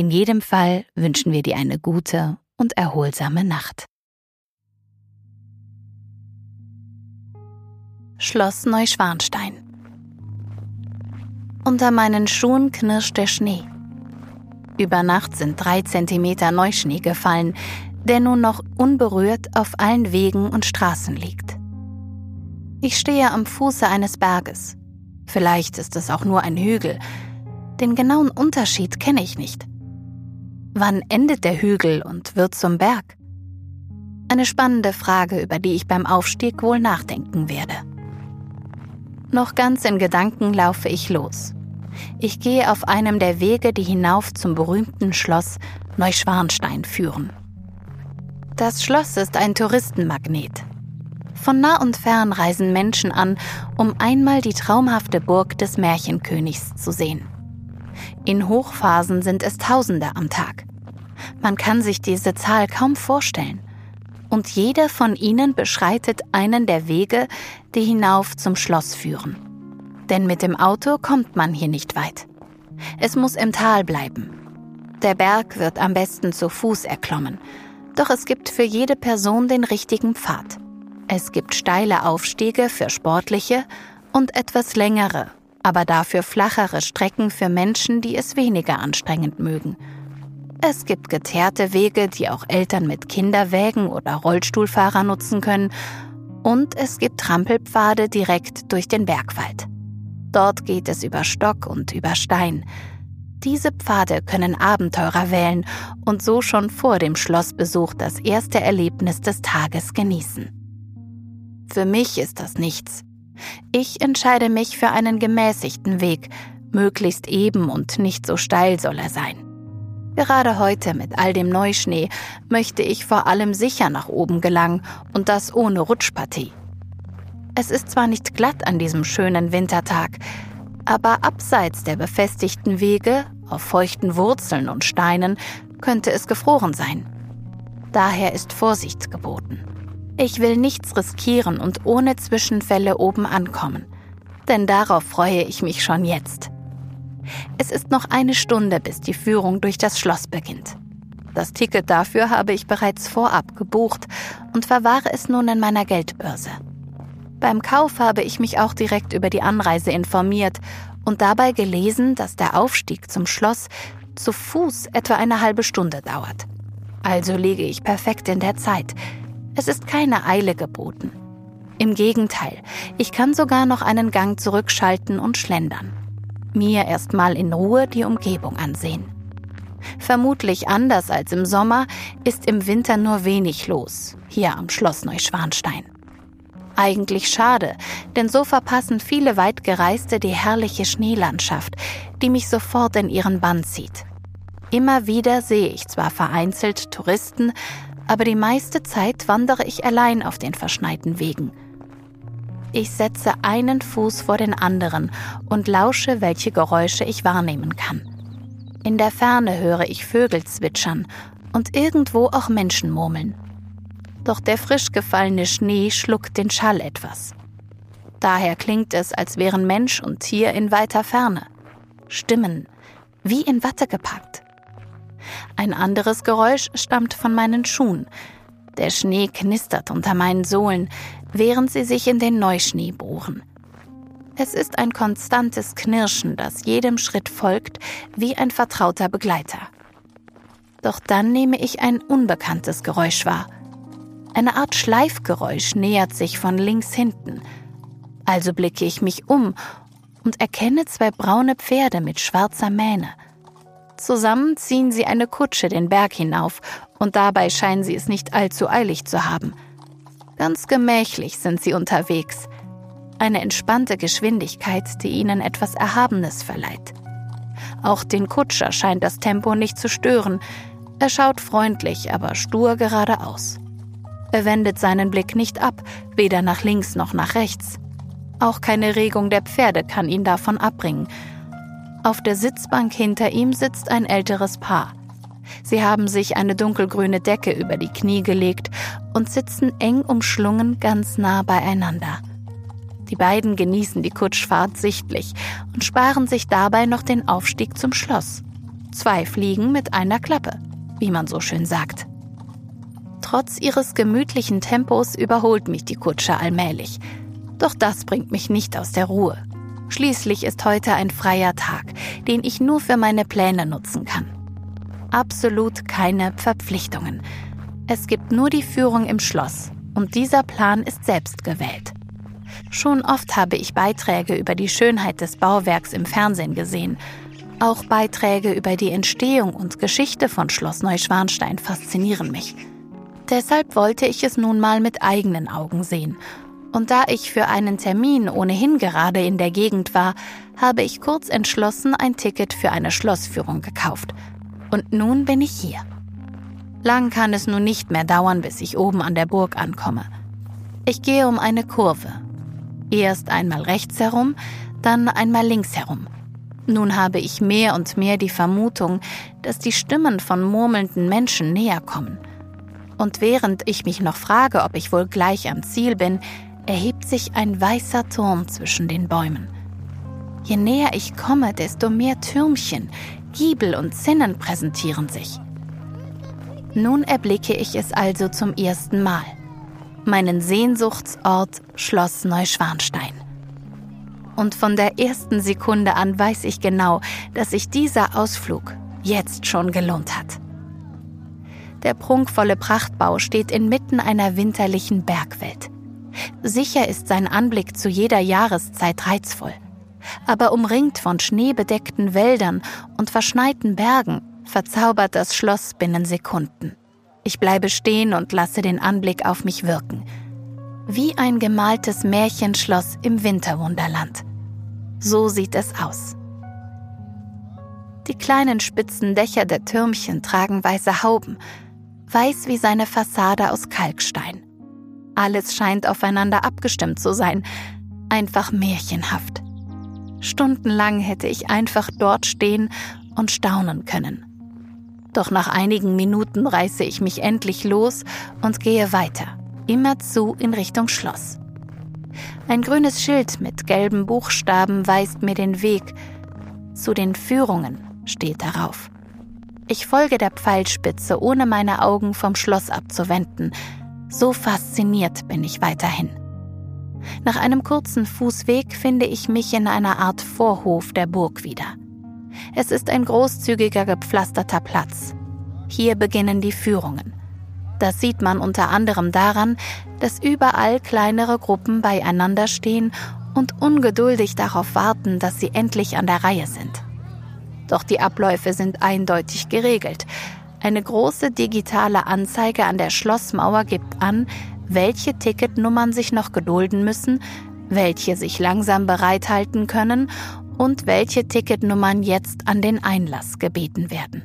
In jedem Fall wünschen wir dir eine gute und erholsame Nacht. Schloss Neuschwanstein Unter meinen Schuhen knirscht der Schnee. Über Nacht sind drei Zentimeter Neuschnee gefallen, der nun noch unberührt auf allen Wegen und Straßen liegt. Ich stehe am Fuße eines Berges. Vielleicht ist es auch nur ein Hügel. Den genauen Unterschied kenne ich nicht. Wann endet der Hügel und wird zum Berg? Eine spannende Frage, über die ich beim Aufstieg wohl nachdenken werde. Noch ganz in Gedanken laufe ich los. Ich gehe auf einem der Wege, die hinauf zum berühmten Schloss Neuschwanstein führen. Das Schloss ist ein Touristenmagnet. Von nah und fern reisen Menschen an, um einmal die traumhafte Burg des Märchenkönigs zu sehen. In Hochphasen sind es Tausende am Tag. Man kann sich diese Zahl kaum vorstellen. Und jeder von ihnen beschreitet einen der Wege, die hinauf zum Schloss führen. Denn mit dem Auto kommt man hier nicht weit. Es muss im Tal bleiben. Der Berg wird am besten zu Fuß erklommen. Doch es gibt für jede Person den richtigen Pfad. Es gibt steile Aufstiege für sportliche und etwas längere, aber dafür flachere Strecken für Menschen, die es weniger anstrengend mögen. Es gibt geteerte Wege, die auch Eltern mit Kinderwägen oder Rollstuhlfahrer nutzen können. Und es gibt Trampelpfade direkt durch den Bergwald. Dort geht es über Stock und über Stein. Diese Pfade können Abenteurer wählen und so schon vor dem Schlossbesuch das erste Erlebnis des Tages genießen. Für mich ist das nichts. Ich entscheide mich für einen gemäßigten Weg, möglichst eben und nicht so steil soll er sein. Gerade heute mit all dem Neuschnee möchte ich vor allem sicher nach oben gelangen und das ohne Rutschpartie. Es ist zwar nicht glatt an diesem schönen Wintertag, aber abseits der befestigten Wege, auf feuchten Wurzeln und Steinen, könnte es gefroren sein. Daher ist Vorsicht geboten. Ich will nichts riskieren und ohne Zwischenfälle oben ankommen. Denn darauf freue ich mich schon jetzt. Es ist noch eine Stunde, bis die Führung durch das Schloss beginnt. Das Ticket dafür habe ich bereits vorab gebucht und verwahre es nun in meiner Geldbörse. Beim Kauf habe ich mich auch direkt über die Anreise informiert und dabei gelesen, dass der Aufstieg zum Schloss zu Fuß etwa eine halbe Stunde dauert. Also liege ich perfekt in der Zeit, es ist keine Eile geboten. Im Gegenteil, ich kann sogar noch einen Gang zurückschalten und schlendern. Mir erstmal in Ruhe die Umgebung ansehen. Vermutlich anders als im Sommer ist im Winter nur wenig los, hier am Schloss Neuschwanstein. Eigentlich schade, denn so verpassen viele Weitgereiste die herrliche Schneelandschaft, die mich sofort in ihren Bann zieht. Immer wieder sehe ich zwar vereinzelt Touristen, aber die meiste Zeit wandere ich allein auf den verschneiten Wegen. Ich setze einen Fuß vor den anderen und lausche, welche Geräusche ich wahrnehmen kann. In der Ferne höre ich Vögel zwitschern und irgendwo auch Menschen murmeln. Doch der frisch gefallene Schnee schluckt den Schall etwas. Daher klingt es, als wären Mensch und Tier in weiter Ferne. Stimmen, wie in Watte gepackt. Ein anderes Geräusch stammt von meinen Schuhen. Der Schnee knistert unter meinen Sohlen, während sie sich in den Neuschnee bohren. Es ist ein konstantes Knirschen, das jedem Schritt folgt, wie ein vertrauter Begleiter. Doch dann nehme ich ein unbekanntes Geräusch wahr. Eine Art Schleifgeräusch nähert sich von links hinten. Also blicke ich mich um und erkenne zwei braune Pferde mit schwarzer Mähne. Zusammen ziehen sie eine Kutsche den Berg hinauf, und dabei scheinen sie es nicht allzu eilig zu haben. Ganz gemächlich sind sie unterwegs. Eine entspannte Geschwindigkeit, die ihnen etwas Erhabenes verleiht. Auch den Kutscher scheint das Tempo nicht zu stören. Er schaut freundlich, aber stur geradeaus. Er wendet seinen Blick nicht ab, weder nach links noch nach rechts. Auch keine Regung der Pferde kann ihn davon abbringen. Auf der Sitzbank hinter ihm sitzt ein älteres Paar. Sie haben sich eine dunkelgrüne Decke über die Knie gelegt und sitzen eng umschlungen ganz nah beieinander. Die beiden genießen die Kutschfahrt sichtlich und sparen sich dabei noch den Aufstieg zum Schloss. Zwei Fliegen mit einer Klappe, wie man so schön sagt. Trotz ihres gemütlichen Tempos überholt mich die Kutsche allmählich. Doch das bringt mich nicht aus der Ruhe. Schließlich ist heute ein freier Tag, den ich nur für meine Pläne nutzen kann. Absolut keine Verpflichtungen. Es gibt nur die Führung im Schloss und dieser Plan ist selbst gewählt. Schon oft habe ich Beiträge über die Schönheit des Bauwerks im Fernsehen gesehen. Auch Beiträge über die Entstehung und Geschichte von Schloss Neuschwanstein faszinieren mich. Deshalb wollte ich es nun mal mit eigenen Augen sehen. Und da ich für einen Termin ohnehin gerade in der Gegend war, habe ich kurz entschlossen ein Ticket für eine Schlossführung gekauft. Und nun bin ich hier. Lang kann es nun nicht mehr dauern, bis ich oben an der Burg ankomme. Ich gehe um eine Kurve. Erst einmal rechts herum, dann einmal links herum. Nun habe ich mehr und mehr die Vermutung, dass die Stimmen von murmelnden Menschen näher kommen – und während ich mich noch frage, ob ich wohl gleich am Ziel bin, erhebt sich ein weißer Turm zwischen den Bäumen. Je näher ich komme, desto mehr Türmchen, Giebel und Zinnen präsentieren sich. Nun erblicke ich es also zum ersten Mal. Meinen Sehnsuchtsort Schloss Neuschwanstein. Und von der ersten Sekunde an weiß ich genau, dass sich dieser Ausflug jetzt schon gelohnt hat. Der prunkvolle Prachtbau steht inmitten einer winterlichen Bergwelt. Sicher ist sein Anblick zu jeder Jahreszeit reizvoll. Aber umringt von schneebedeckten Wäldern und verschneiten Bergen verzaubert das Schloss binnen Sekunden. Ich bleibe stehen und lasse den Anblick auf mich wirken. Wie ein gemaltes Märchenschloss im Winterwunderland. So sieht es aus. Die kleinen spitzen Dächer der Türmchen tragen weiße Hauben, weiß wie seine Fassade aus Kalkstein. Alles scheint aufeinander abgestimmt zu sein, einfach märchenhaft. Stundenlang hätte ich einfach dort stehen und staunen können. Doch nach einigen Minuten reiße ich mich endlich los und gehe weiter, immerzu in Richtung Schloss. Ein grünes Schild mit gelben Buchstaben weist mir den Weg. Zu den Führungen steht darauf. Ich folge der Pfeilspitze, ohne meine Augen vom Schloss abzuwenden. So fasziniert bin ich weiterhin. Nach einem kurzen Fußweg finde ich mich in einer Art Vorhof der Burg wieder. Es ist ein großzügiger gepflasterter Platz. Hier beginnen die Führungen. Das sieht man unter anderem daran, dass überall kleinere Gruppen beieinander stehen und ungeduldig darauf warten, dass sie endlich an der Reihe sind. Doch die Abläufe sind eindeutig geregelt. Eine große digitale Anzeige an der Schlossmauer gibt an, welche Ticketnummern sich noch gedulden müssen, welche sich langsam bereithalten können und welche Ticketnummern jetzt an den Einlass gebeten werden.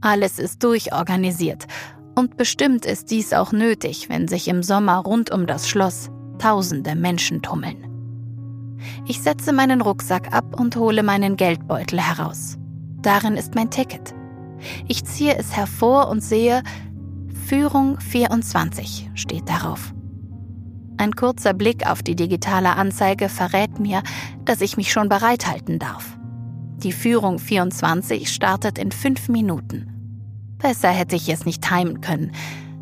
Alles ist durchorganisiert und bestimmt ist dies auch nötig, wenn sich im Sommer rund um das Schloss tausende Menschen tummeln. Ich setze meinen Rucksack ab und hole meinen Geldbeutel heraus. Darin ist mein Ticket. Ich ziehe es hervor und sehe, Führung 24 steht darauf. Ein kurzer Blick auf die digitale Anzeige verrät mir, dass ich mich schon bereithalten darf. Die Führung 24 startet in fünf Minuten. Besser hätte ich es nicht timen können.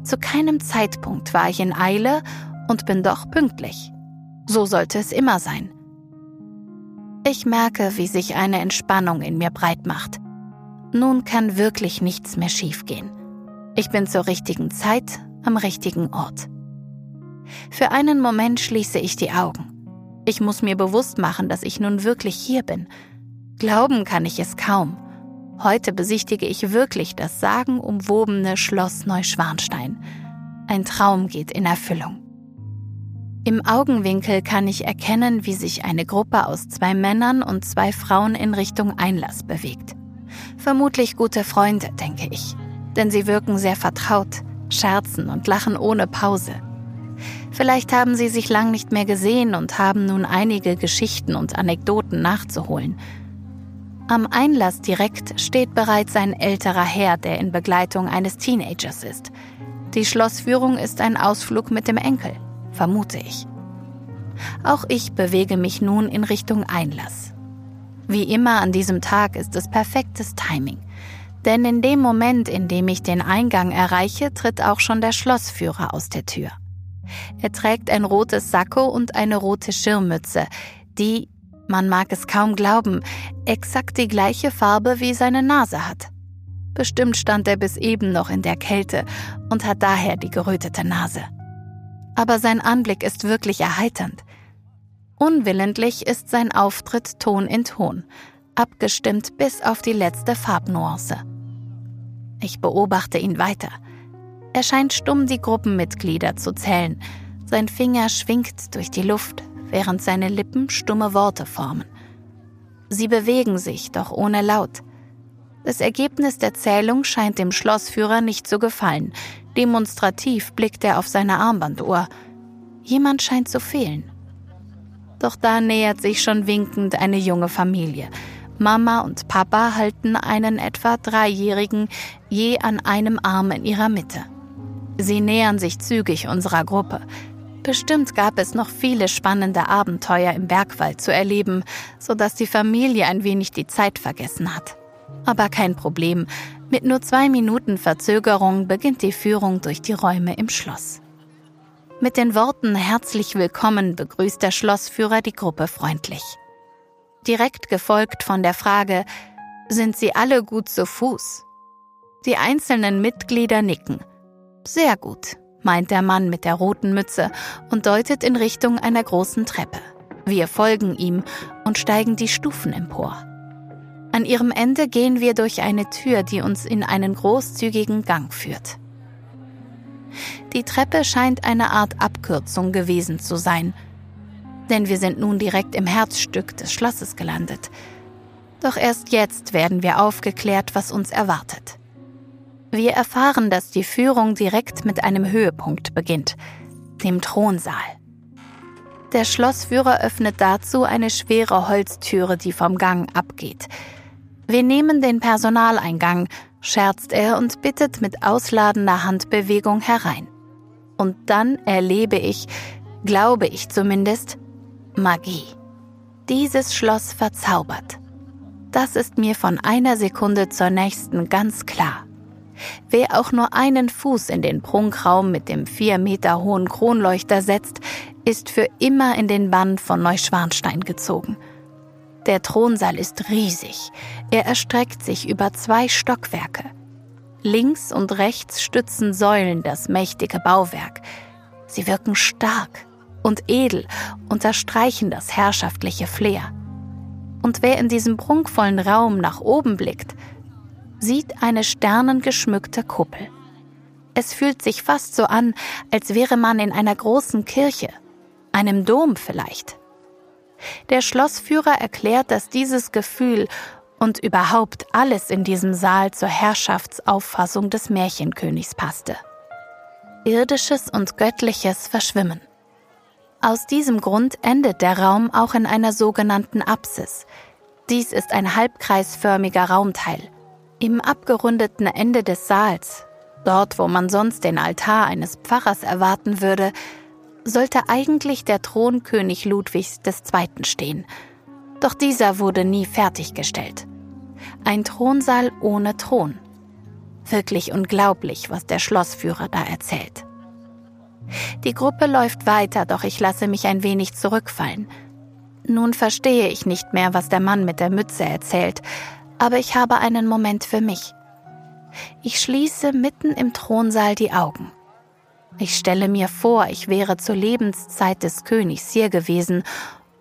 Zu keinem Zeitpunkt war ich in Eile und bin doch pünktlich. So sollte es immer sein. Ich merke, wie sich eine Entspannung in mir breit macht. Nun kann wirklich nichts mehr schiefgehen. Ich bin zur richtigen Zeit am richtigen Ort. Für einen Moment schließe ich die Augen. Ich muss mir bewusst machen, dass ich nun wirklich hier bin. Glauben kann ich es kaum. Heute besichtige ich wirklich das sagenumwobene Schloss Neuschwanstein. Ein Traum geht in Erfüllung. Im Augenwinkel kann ich erkennen, wie sich eine Gruppe aus zwei Männern und zwei Frauen in Richtung Einlass bewegt. Vermutlich gute Freunde, denke ich. Denn sie wirken sehr vertraut, scherzen und lachen ohne Pause. Vielleicht haben sie sich lang nicht mehr gesehen und haben nun einige Geschichten und Anekdoten nachzuholen. Am Einlass direkt steht bereits ein älterer Herr, der in Begleitung eines Teenagers ist. Die Schlossführung ist ein Ausflug mit dem Enkel, vermute ich. Auch ich bewege mich nun in Richtung Einlass. Wie immer an diesem Tag ist es perfektes Timing. Denn in dem Moment, in dem ich den Eingang erreiche, tritt auch schon der Schlossführer aus der Tür. Er trägt ein rotes Sakko und eine rote Schirmmütze, die, man mag es kaum glauben, exakt die gleiche Farbe wie seine Nase hat. Bestimmt stand er bis eben noch in der Kälte und hat daher die gerötete Nase. Aber sein Anblick ist wirklich erheiternd. Unwillentlich ist sein Auftritt Ton in Ton, abgestimmt bis auf die letzte Farbnuance. Ich beobachte ihn weiter. Er scheint stumm die Gruppenmitglieder zu zählen. Sein Finger schwingt durch die Luft, während seine Lippen stumme Worte formen. Sie bewegen sich, doch ohne Laut. Das Ergebnis der Zählung scheint dem Schlossführer nicht zu gefallen. Demonstrativ blickt er auf seine Armbanduhr. Jemand scheint zu fehlen. Doch da nähert sich schon winkend eine junge Familie. Mama und Papa halten einen etwa Dreijährigen je an einem Arm in ihrer Mitte. Sie nähern sich zügig unserer Gruppe. Bestimmt gab es noch viele spannende Abenteuer im Bergwald zu erleben, sodass die Familie ein wenig die Zeit vergessen hat. Aber kein Problem, mit nur zwei Minuten Verzögerung beginnt die Führung durch die Räume im Schloss. Mit den Worten Herzlich willkommen begrüßt der Schlossführer die Gruppe freundlich direkt gefolgt von der Frage, sind Sie alle gut zu Fuß? Die einzelnen Mitglieder nicken. Sehr gut, meint der Mann mit der roten Mütze und deutet in Richtung einer großen Treppe. Wir folgen ihm und steigen die Stufen empor. An ihrem Ende gehen wir durch eine Tür, die uns in einen großzügigen Gang führt. Die Treppe scheint eine Art Abkürzung gewesen zu sein – denn wir sind nun direkt im Herzstück des Schlosses gelandet. Doch erst jetzt werden wir aufgeklärt, was uns erwartet. Wir erfahren, dass die Führung direkt mit einem Höhepunkt beginnt, dem Thronsaal. Der Schlossführer öffnet dazu eine schwere Holztüre, die vom Gang abgeht. Wir nehmen den Personaleingang, scherzt er und bittet mit ausladender Handbewegung herein. Und dann erlebe ich, glaube ich zumindest, Magie. Dieses Schloss verzaubert. Das ist mir von einer Sekunde zur nächsten ganz klar. Wer auch nur einen Fuß in den Prunkraum mit dem vier Meter hohen Kronleuchter setzt, ist für immer in den Bann von Neuschwanstein gezogen. Der Thronsaal ist riesig. Er erstreckt sich über zwei Stockwerke. Links und rechts stützen Säulen das mächtige Bauwerk. Sie wirken stark, und edel unterstreichen das herrschaftliche Flair. Und wer in diesem prunkvollen Raum nach oben blickt, sieht eine sternengeschmückte Kuppel. Es fühlt sich fast so an, als wäre man in einer großen Kirche, einem Dom vielleicht. Der Schlossführer erklärt, dass dieses Gefühl und überhaupt alles in diesem Saal zur Herrschaftsauffassung des Märchenkönigs passte. Irdisches und Göttliches verschwimmen. Aus diesem Grund endet der Raum auch in einer sogenannten Apsis. Dies ist ein halbkreisförmiger Raumteil. Im abgerundeten Ende des Saals, dort wo man sonst den Altar eines Pfarrers erwarten würde, sollte eigentlich der Thron König Ludwigs II. stehen. Doch dieser wurde nie fertiggestellt. Ein Thronsaal ohne Thron. Wirklich unglaublich, was der Schlossführer da erzählt. Die Gruppe läuft weiter, doch ich lasse mich ein wenig zurückfallen. Nun verstehe ich nicht mehr, was der Mann mit der Mütze erzählt, aber ich habe einen Moment für mich. Ich schließe mitten im Thronsaal die Augen. Ich stelle mir vor, ich wäre zur Lebenszeit des Königs hier gewesen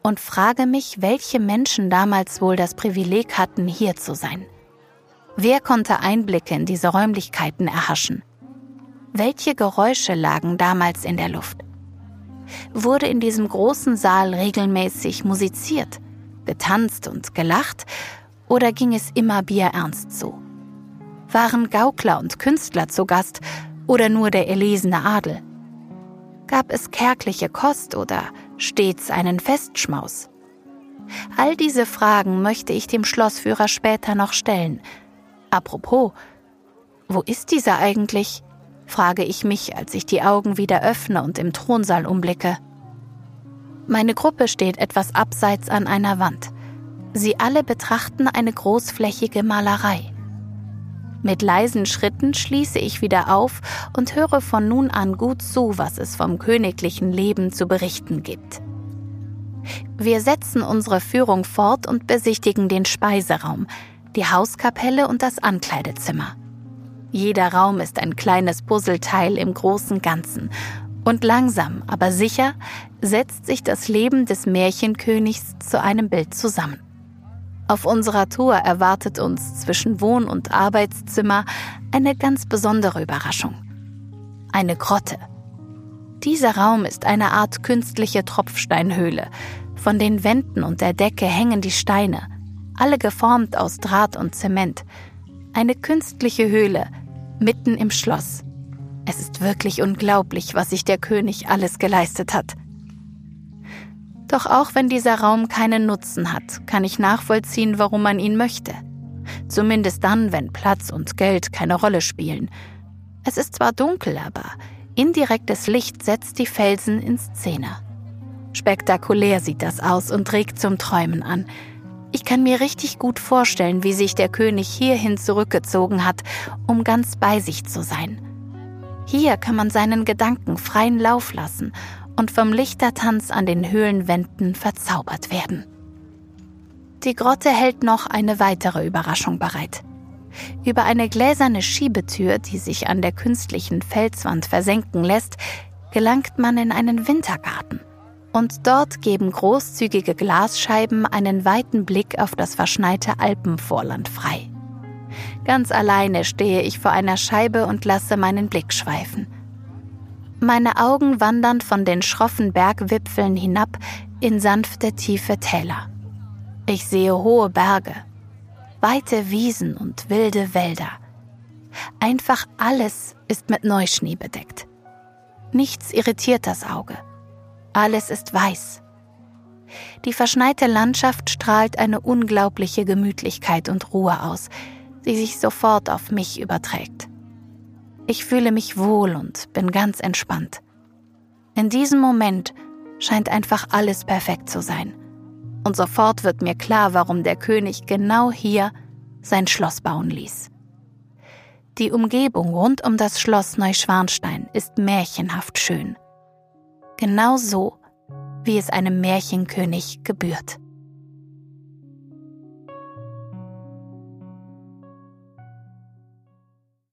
und frage mich, welche Menschen damals wohl das Privileg hatten, hier zu sein. Wer konnte Einblicke in diese Räumlichkeiten erhaschen? Welche Geräusche lagen damals in der Luft? Wurde in diesem großen Saal regelmäßig musiziert, getanzt und gelacht oder ging es immer bierernst zu? Waren Gaukler und Künstler zu Gast oder nur der erlesene Adel? Gab es kärgliche Kost oder stets einen Festschmaus? All diese Fragen möchte ich dem Schlossführer später noch stellen. Apropos, wo ist dieser eigentlich? Frage ich mich, als ich die Augen wieder öffne und im Thronsaal umblicke. Meine Gruppe steht etwas abseits an einer Wand. Sie alle betrachten eine großflächige Malerei. Mit leisen Schritten schließe ich wieder auf und höre von nun an gut zu, was es vom königlichen Leben zu berichten gibt. Wir setzen unsere Führung fort und besichtigen den Speiseraum, die Hauskapelle und das Ankleidezimmer. Jeder Raum ist ein kleines Puzzleteil im großen Ganzen, und langsam, aber sicher setzt sich das Leben des Märchenkönigs zu einem Bild zusammen. Auf unserer Tour erwartet uns zwischen Wohn- und Arbeitszimmer eine ganz besondere Überraschung. Eine Grotte. Dieser Raum ist eine Art künstliche Tropfsteinhöhle. Von den Wänden und der Decke hängen die Steine, alle geformt aus Draht und Zement. Eine künstliche Höhle, mitten im Schloss. Es ist wirklich unglaublich, was sich der König alles geleistet hat. Doch auch wenn dieser Raum keinen Nutzen hat, kann ich nachvollziehen, warum man ihn möchte. Zumindest dann, wenn Platz und Geld keine Rolle spielen. Es ist zwar dunkel, aber indirektes Licht setzt die Felsen in Szene. Spektakulär sieht das aus und regt zum Träumen an. Ich kann mir richtig gut vorstellen, wie sich der König hierhin zurückgezogen hat, um ganz bei sich zu sein. Hier kann man seinen Gedanken freien Lauf lassen und vom Lichtertanz an den Höhlenwänden verzaubert werden. Die Grotte hält noch eine weitere Überraschung bereit. Über eine gläserne Schiebetür, die sich an der künstlichen Felswand versenken lässt, gelangt man in einen Wintergarten. Und dort geben großzügige Glasscheiben einen weiten Blick auf das verschneite Alpenvorland frei. Ganz alleine stehe ich vor einer Scheibe und lasse meinen Blick schweifen. Meine Augen wandern von den schroffen Bergwipfeln hinab in sanfte, tiefe Täler. Ich sehe hohe Berge, weite Wiesen und wilde Wälder. Einfach alles ist mit Neuschnee bedeckt. Nichts irritiert das Auge. Alles ist weiß. Die verschneite Landschaft strahlt eine unglaubliche Gemütlichkeit und Ruhe aus, die sich sofort auf mich überträgt. Ich fühle mich wohl und bin ganz entspannt. In diesem Moment scheint einfach alles perfekt zu sein. Und sofort wird mir klar, warum der König genau hier sein Schloss bauen ließ. Die Umgebung rund um das Schloss Neuschwanstein ist märchenhaft schön. Genau so, wie es einem Märchenkönig gebührt.